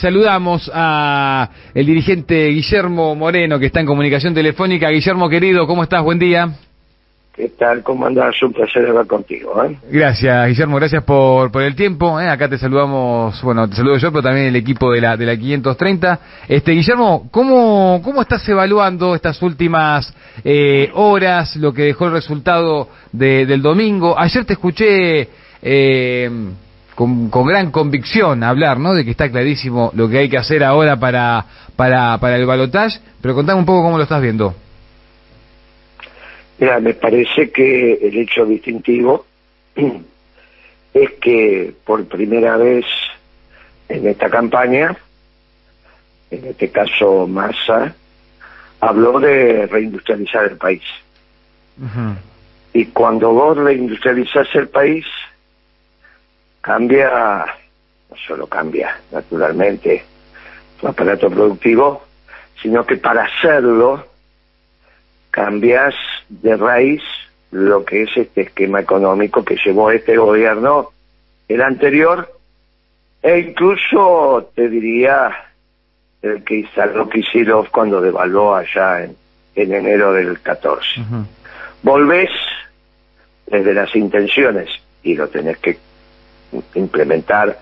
Saludamos a el dirigente Guillermo Moreno que está en comunicación telefónica. Guillermo querido, ¿cómo estás? Buen día. ¿Qué tal? ¿Cómo andás? Un placer hablar contigo. ¿eh? Gracias, Guillermo, gracias por, por el tiempo. ¿eh? Acá te saludamos, bueno, te saludo yo, pero también el equipo de la, de la 530. Este, Guillermo, ¿cómo, cómo estás evaluando estas últimas eh, horas, lo que dejó el resultado de, del domingo? Ayer te escuché... Eh, con, con, gran convicción hablar, ¿no? De que está clarísimo lo que hay que hacer ahora para, para, para el balotaje, pero contame un poco cómo lo estás viendo. Mira, me parece que el hecho distintivo es que por primera vez en esta campaña, en este caso Massa, habló de reindustrializar el país. Uh -huh. Y cuando vos reindustrializás el país, cambia, no solo cambia naturalmente tu aparato productivo, sino que para hacerlo cambias de raíz lo que es este esquema económico que llevó este gobierno, el anterior, e incluso te diría el que instaló Kicillof cuando devaluó allá en, en enero del 14. Uh -huh. Volvés desde las intenciones y lo tenés que implementar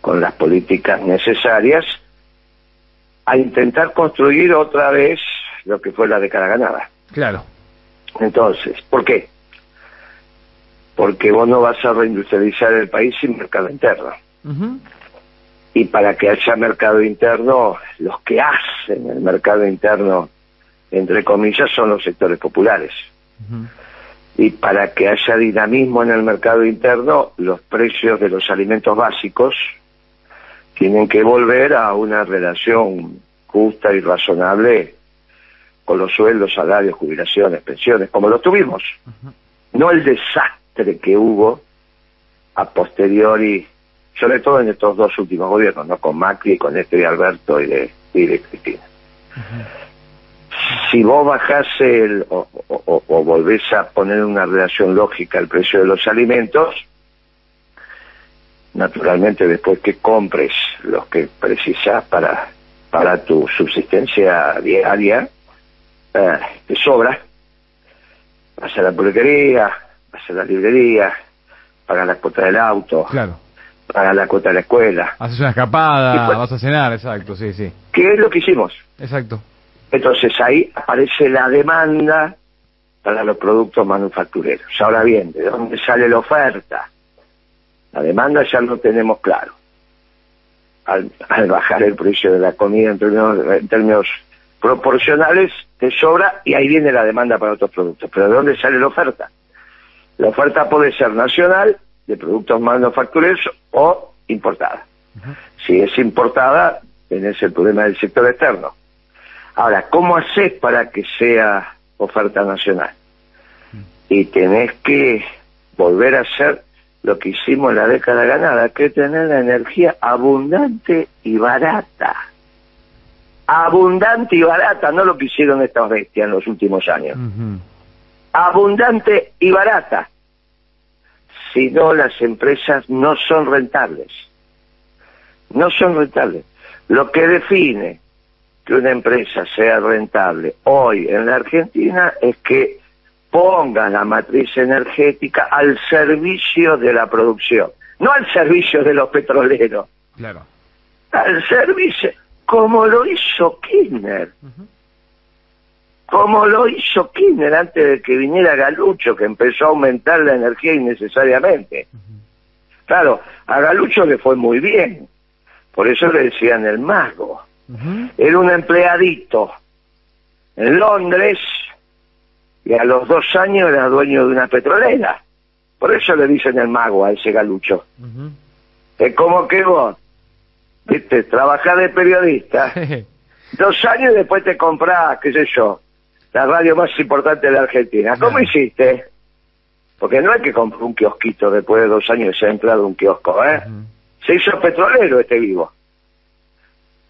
con las políticas necesarias a intentar construir otra vez lo que fue la década ganada. Claro. Entonces, ¿por qué? Porque vos no vas a reindustrializar el país sin mercado interno. Uh -huh. Y para que haya mercado interno, los que hacen el mercado interno, entre comillas, son los sectores populares. Uh -huh y para que haya dinamismo en el mercado interno, los precios de los alimentos básicos tienen que volver a una relación justa y razonable con los sueldos, salarios, jubilaciones, pensiones, como lo tuvimos. Uh -huh. No el desastre que hubo a posteriori, sobre todo en estos dos últimos gobiernos, no con Macri, con este de Alberto y de, y de Cristina. Uh -huh si vos bajás el, o, o, o, volvés a poner una relación lógica el precio de los alimentos, naturalmente después que compres los que precisas para, para tu subsistencia diaria, eh, te sobra, vas a la pulquería, vas a la librería, pagas la cuota del auto, claro. pagas la cuota de la escuela. Haces una escapada, pues, vas a cenar, exacto, sí, sí. ¿Qué es lo que hicimos? Exacto. Entonces ahí aparece la demanda para los productos manufactureros. Ahora bien, ¿de dónde sale la oferta? La demanda ya lo tenemos claro. Al, al bajar el precio de la comida en términos, en términos, proporcionales, te sobra y ahí viene la demanda para otros productos. Pero ¿de dónde sale la oferta? La oferta puede ser nacional, de productos manufactureros, o importada. Uh -huh. Si es importada, tenés el problema del sector externo Ahora, ¿cómo haces para que sea oferta nacional? Y tenés que volver a hacer lo que hicimos en la década ganada, que es tener la energía abundante y barata. Abundante y barata, no lo que hicieron estas bestias en los últimos años. Uh -huh. Abundante y barata. Si no, las empresas no son rentables. No son rentables. Lo que define que una empresa sea rentable hoy en la Argentina es que ponga la matriz energética al servicio de la producción, no al servicio de los petroleros. Claro. Al servicio, como lo hizo Kirchner. Uh -huh. Como lo hizo Kirchner antes de que viniera Galucho, que empezó a aumentar la energía innecesariamente. Uh -huh. Claro, a Galucho le fue muy bien. Por eso le decían el mago. Uh -huh. Era un empleadito en Londres y a los dos años era dueño de una petrolera. Por eso le dicen el mago a ese galucho. Uh -huh. Es como que vos, viste, trabajás de periodista, dos años y después te comprás, qué sé yo, la radio más importante de la Argentina. ¿Cómo hiciste? Porque no hay que comprar un kiosquito después de dos años y se ha entrado un kiosco, ¿eh? Uh -huh. Se hizo petrolero este vivo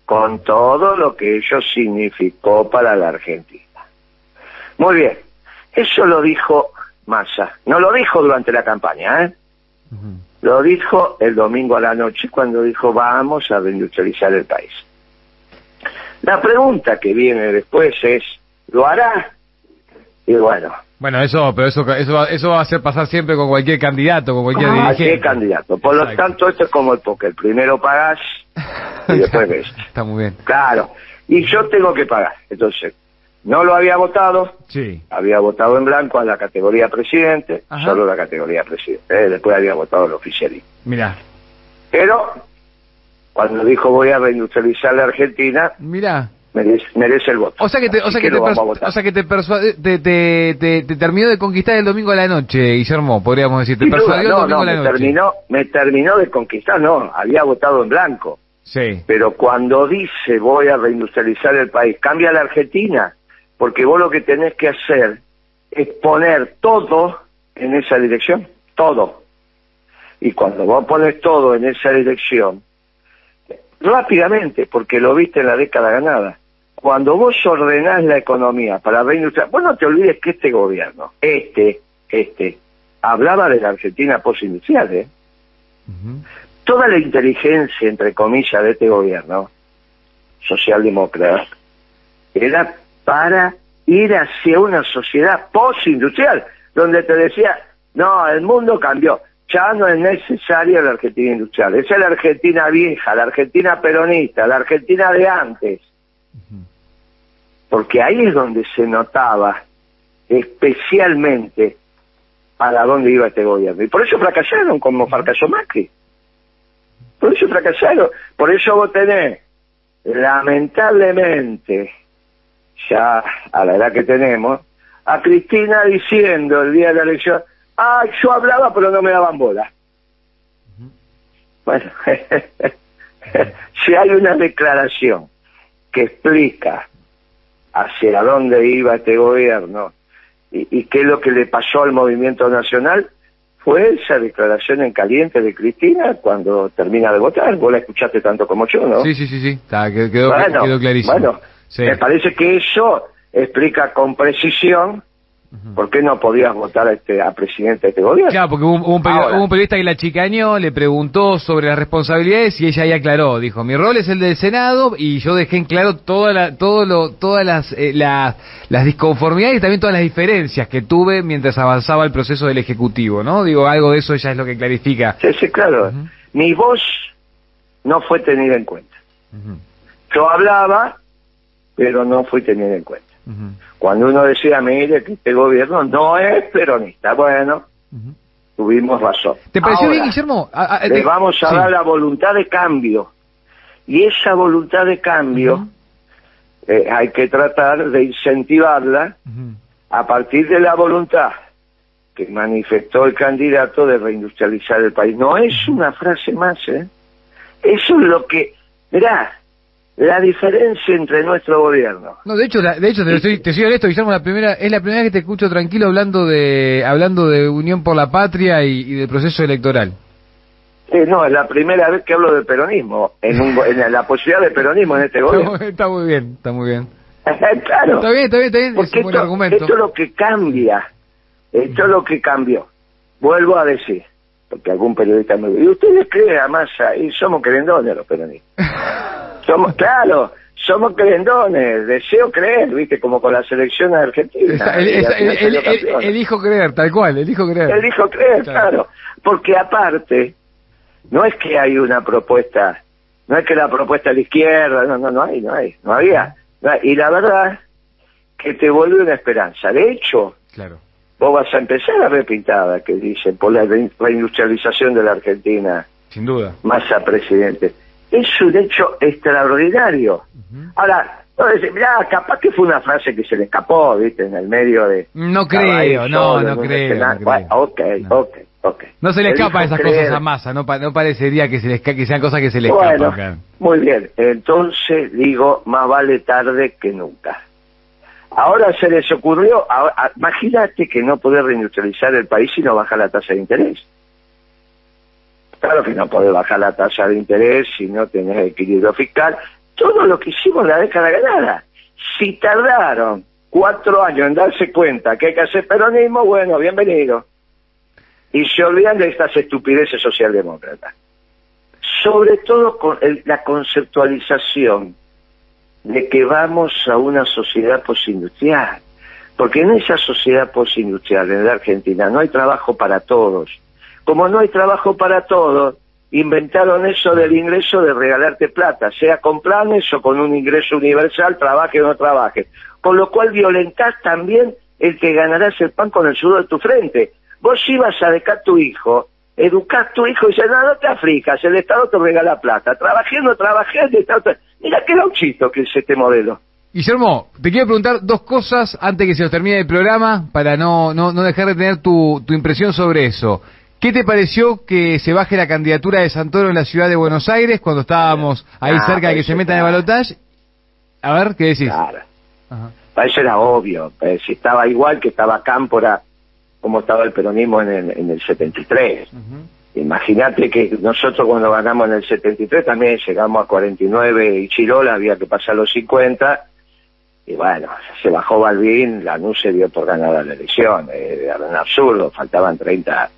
con todo lo que ello significó para la Argentina. Muy bien, eso lo dijo Massa, no lo dijo durante la campaña, ¿eh? Uh -huh. Lo dijo el domingo a la noche cuando dijo vamos a reindustrializar el país. La pregunta que viene después es, ¿lo hará? Y bueno. Bueno, eso, pero eso, eso, va, eso va a hacer pasar siempre con cualquier candidato, con cualquier dirigente. Cualquier candidato. Por lo tanto, esto es como el póker. Primero pagás y después ves. Está muy bien. Claro. Y yo tengo que pagar. Entonces, no lo había votado. Sí. Había votado en blanco a la categoría presidente, solo la categoría presidente. Eh, después había votado el oficialismo. Mira. Pero, cuando dijo voy a reindustrializar la Argentina. Mira merece, el voto. O sea que te, o sea que, te, o sea que te, te, te, terminó de conquistar el domingo a la noche, Guillermo, podríamos decir. Te persuadió no, el domingo no, a la me noche. Terminó, me terminó de conquistar, no, había votado en blanco. Sí. Pero cuando dice voy a reindustrializar el país, cambia la Argentina, porque vos lo que tenés que hacer es poner todo en esa dirección, todo. Y cuando vos pones todo en esa dirección, rápidamente, porque lo viste en la década ganada, cuando vos ordenás la economía para reindustrializar, vos no te olvides que este gobierno, este, este, hablaba de la Argentina postindustrial, ¿eh? Toda la inteligencia, entre comillas, de este gobierno, socialdemócrata, era para ir hacia una sociedad postindustrial, donde te decía, no, el mundo cambió, ya no es necesaria la Argentina industrial, esa es la Argentina vieja, la Argentina peronista, la Argentina de antes porque ahí es donde se notaba especialmente para dónde iba este gobierno. Y por eso fracasaron, como fracasó Macri. Por eso fracasaron. Por eso vos tenés, lamentablemente, ya a la edad que tenemos, a Cristina diciendo el día de la elección, ah, yo hablaba pero no me daban bola. Bueno, si hay una declaración que explica hacia dónde iba este gobierno y, qué es lo que le pasó al movimiento nacional, fue esa declaración en caliente de Cristina cuando termina de votar. Vos la escuchaste tanto como yo, ¿no? Sí, sí, sí, sí. quedó, clarísimo. Bueno, me parece que eso explica con precisión ¿Por qué no podías votar a, este, a presidente de este gobierno? Claro, porque hubo, un, periodista que la chicañó, le preguntó sobre las responsabilidades y ella ahí aclaró. Dijo, mi rol es el del Senado y yo dejé en claro toda la, todo lo, todas las, eh, las disconformidades y también todas las diferencias que tuve mientras avanzaba el proceso del Ejecutivo, ¿no? Digo, algo de eso ella es lo que clarifica. Sí, sí, claro. Mi voz no fue tenida en cuenta. Yo hablaba, pero no fui tenida en cuenta. Cuando uno decía, mire, que este gobierno no es peronista, bueno, tuvimos razón. ¿Te pareció bien, Guillermo? le vamos a dar la voluntad de cambio. Y esa voluntad de cambio eh, hay que tratar de incentivarla a partir de la voluntad que manifestó el candidato de reindustrializar el país. No es una frase más, ¿eh? Eso es lo que, mirá, la diferencia entre nuestro gobierno. No, de hecho, de hecho te, estoy, te soy honesto, Guillermo, la primera, es la primera vez que te escucho tranquilo hablando de hablando de Unión por la Patria y, del proceso electoral. no, es la primera vez que hablo de peronismo, en, en la posibilidad de peronismo en este gobierno. Está, muy bien, está muy bien. claro. Está bien, está bien, está bien, es un buen argumento. Esto es lo que cambia, esto es lo que cambió. Vuelvo a decir, porque algún periodista me dice, ¿y ustedes creen a Massa? Y somos creyendones los peronistas. Somos, claro, somos creyendones, deseo creer, viste, como con la selección argentina. elijo creer, tal cual, elijo creer. Elijo creer, claro. Porque aparte, no es que hay una propuesta, no es que la propuesta de la izquierda, no, no, no hay, no hay, no había. Y la verdad que te vuelve una esperanza. De hecho, claro. vos vas a empezar a ver pintada que dicen por la reindustrialización de la Argentina. Sin duda. Más a presidente es un hecho extraordinario. Ahora, no decir, mirá, capaz que fue una frase que se le escapó, viste, en el medio de... No creo, no, no creo, ok, ok, ok. No se le escapa esas cosas a masa, no, no parecería que, se le, que sean cosas que se le escapan. Muy bien, entonces digo, más vale tarde que nunca. Ahora se les ocurrió, imagínate que no poder reindustrializar el país si no baja la tasa de interés. Claro que no podés bajar la tasa de interés si no tenés equilibrio fiscal. Todo lo que hicimos en la década ganada. Si tardaron cuatro años en darse cuenta que hay que hacer peronismo, bueno, bienvenido. y se olvidan de estas estupideces socialdemócratas. Sobre todo con la conceptualización de que vamos a una sociedad postindustrial. Porque en esa sociedad postindustrial, en la Argentina, no hay trabajo para todos. Como no hay trabajo para todos, inventaron eso del ingreso de regalarte plata, sea con planes o con un ingreso universal, trabaje o no trabaje. Con lo cual violentás también el que ganarás el pan con el sudor de tu frente. Vos ibas a dejar tu hijo, educás tu hijo y dices, no, no te aflijas, el Estado te regala plata. Trabajé o no trabajé, el Estado te... Mira qué gauchito que es este modelo. Guillermo, te quiero preguntar dos cosas antes que se nos termine el programa para no, no, no dejar de tener tu, tu impresión sobre eso. ¿Qué te pareció que se baje la candidatura de Santoro en la ciudad de Buenos Aires cuando estábamos ahí ah, cerca de que se meta en el balotaje? A ver, ¿qué decís? Claro. Para eso era obvio. Eh, si estaba igual que estaba Cámpora, como estaba el peronismo en el, en el 73. Imagínate que nosotros cuando ganamos en el 73 también llegamos a 49 y Chirola había que pasar los 50 y bueno, se bajó Balvin, la NU se dio por ganada la elección, eh, era un absurdo, faltaban 30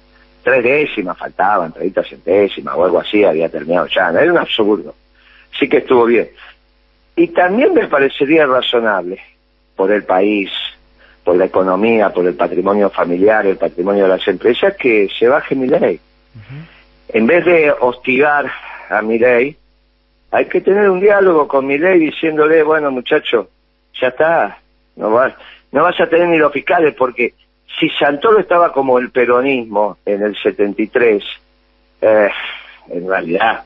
tres décimas faltaban, 30 centésimas o algo así, había terminado ya, era un absurdo. Sí que estuvo bien. Y también me parecería razonable, por el país, por la economía, por el patrimonio familiar, el patrimonio de las empresas, que se baje mi ley. En vez de hostigar a mi ley, hay que tener un diálogo con mi ley diciéndole, bueno muchacho, ya está, no vas, no vas a tener ni los fiscales porque si Santoro estaba como el peronismo en el 73, eh, en realidad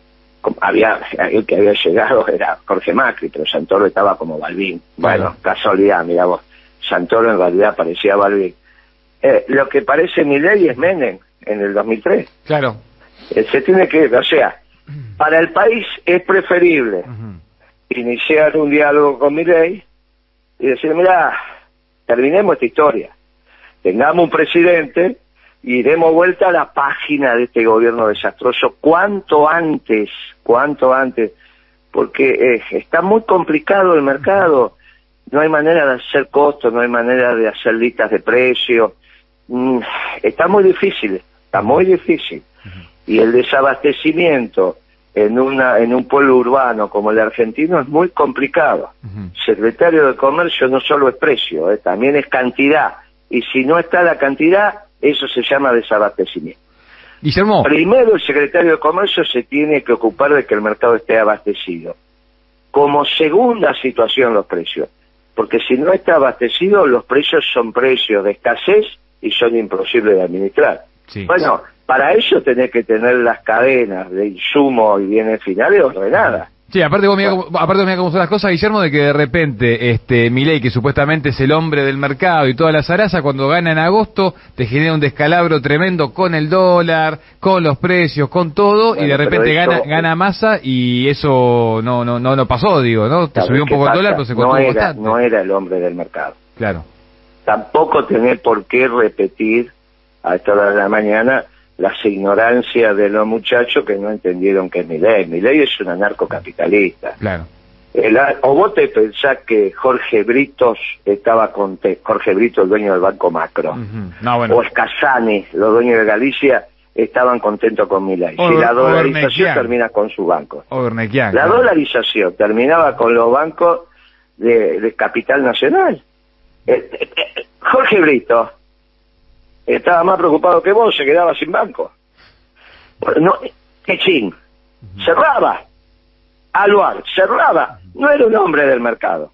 había el que había llegado era Jorge Macri, pero Santoro estaba como Balbín. Bueno, casualidad, mira vos, Santoro en realidad parecía Balbín. Eh, lo que parece mi ley es Menem en el 2003. Claro. Eh, se tiene que, o sea, para el país es preferible iniciar un diálogo con mi ley y decir, mira, terminemos esta historia tengamos un presidente y demos vuelta a la página de este gobierno desastroso cuanto antes, cuanto antes, porque eh, está muy complicado el mercado, no hay manera de hacer costos, no hay manera de hacer listas de precios, mm, está muy difícil, está muy difícil. Y el desabastecimiento en una en un pueblo urbano como el argentino es muy complicado. Secretario de Comercio no solo es precio, eh, también es cantidad y si no está la cantidad, eso se llama desabastecimiento. Guillermo. Primero el secretario de Comercio se tiene que ocupar de que el mercado esté abastecido. Como segunda situación los precios, porque si no está abastecido los precios son precios de escasez y son imposibles de administrar. Bueno, para eso tenés que tener las cadenas de insumos y bienes finales ordenadas. Sí, aparte vos aparte cómo son las cosas, Guillermo, de que de repente este Milei, que supuestamente es el hombre del mercado y toda la zaraza, cuando gana en agosto, te genera un descalabro tremendo con el dólar, con los precios, con todo, y de repente gana gana masa y eso no no no, no pasó, digo, ¿no? Te subió un poco el dólar, pero se no era, No era el hombre del mercado. Claro. Tampoco tenés por qué repetir a esta hora de la mañana las ignorancias de los muchachos que no entendieron que es mi ley. Mi ley es un anarcocapitalista. Claro. o vos te pensás que Jorge Britos estaba con Jorge Britos, el dueño del Banco Macro, o Escasani, los dueños de Galicia, estaban contentos con mi ley. si la dolarización termina con su banco. La dolarización terminaba con los bancos de, capital nacional. Eh, eh, eh, Jorge Brito estaba más preocupado que vos, se quedaba sin banco. No, ching, cerraba. Aluar, cerraba. No era un hombre del mercado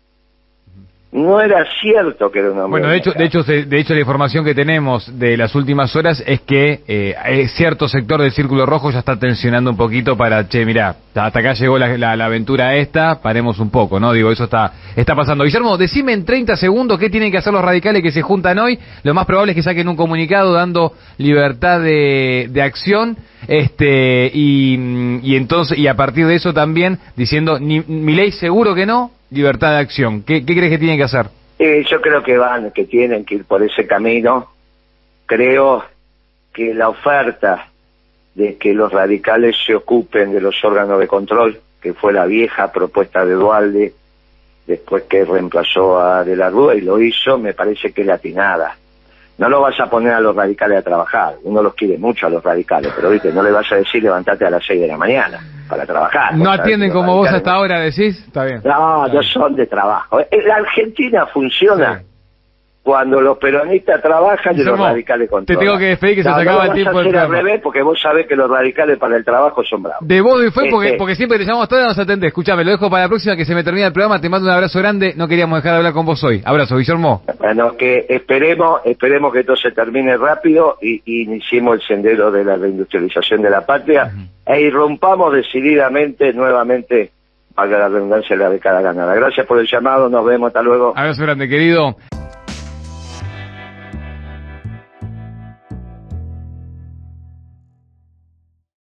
no era cierto que era un hombre. Bueno, de hecho, de hecho, de hecho, la información que tenemos de las últimas horas es que eh, cierto sector del Círculo Rojo ya está tensionando un poquito para, che, mira, hasta acá llegó la, la, aventura esta, paremos un poco, ¿no? Digo, eso está, está pasando. Guillermo, decime en 30 segundos qué tienen que hacer los radicales que se juntan hoy. Lo más probable es que saquen un comunicado dando libertad de, de acción, este, y, y entonces, y a partir de eso también diciendo, ni, mi ley seguro que no, libertad de acción. ¿Qué, crees que tienen que hacer? Eh, yo creo que van, que tienen que ir por ese camino. Creo que la oferta de que los radicales se ocupen de los órganos de control, que fue la vieja propuesta de Dualde, después que reemplazó a De la Rúa y lo hizo, me parece que es latinada. no lo vas a poner a los radicales a trabajar. Uno los quiere mucho a los radicales, pero viste, no le vas a decir levantate a las 6 de la mañana para trabajar. No atienden como vos hasta ahora, decís. Está bien. No, no son de trabajo. La Argentina funciona cuando los peronistas trabajan y los radicales controlan. Te tengo que despedir que se acaba el tiempo del al revés porque vos sabés que los radicales para el trabajo son bravos. De vos y fue porque, este- porque siempre te llamamos todos nos atendés. Escuchame, lo dejo para la próxima que se me termina el programa. Te mando un abrazo grande. No queríamos dejar de hablar con vos hoy. Abrazo, Guillermo. Bueno, que esperemos, esperemos que esto se termine rápido y, iniciemos el sendero de la reindustrialización de la patria e irrumpamos decididamente nuevamente para la redundancia de la década ganada. Gracias por el llamado, nos vemos, hasta luego. Abrazo grande, querido.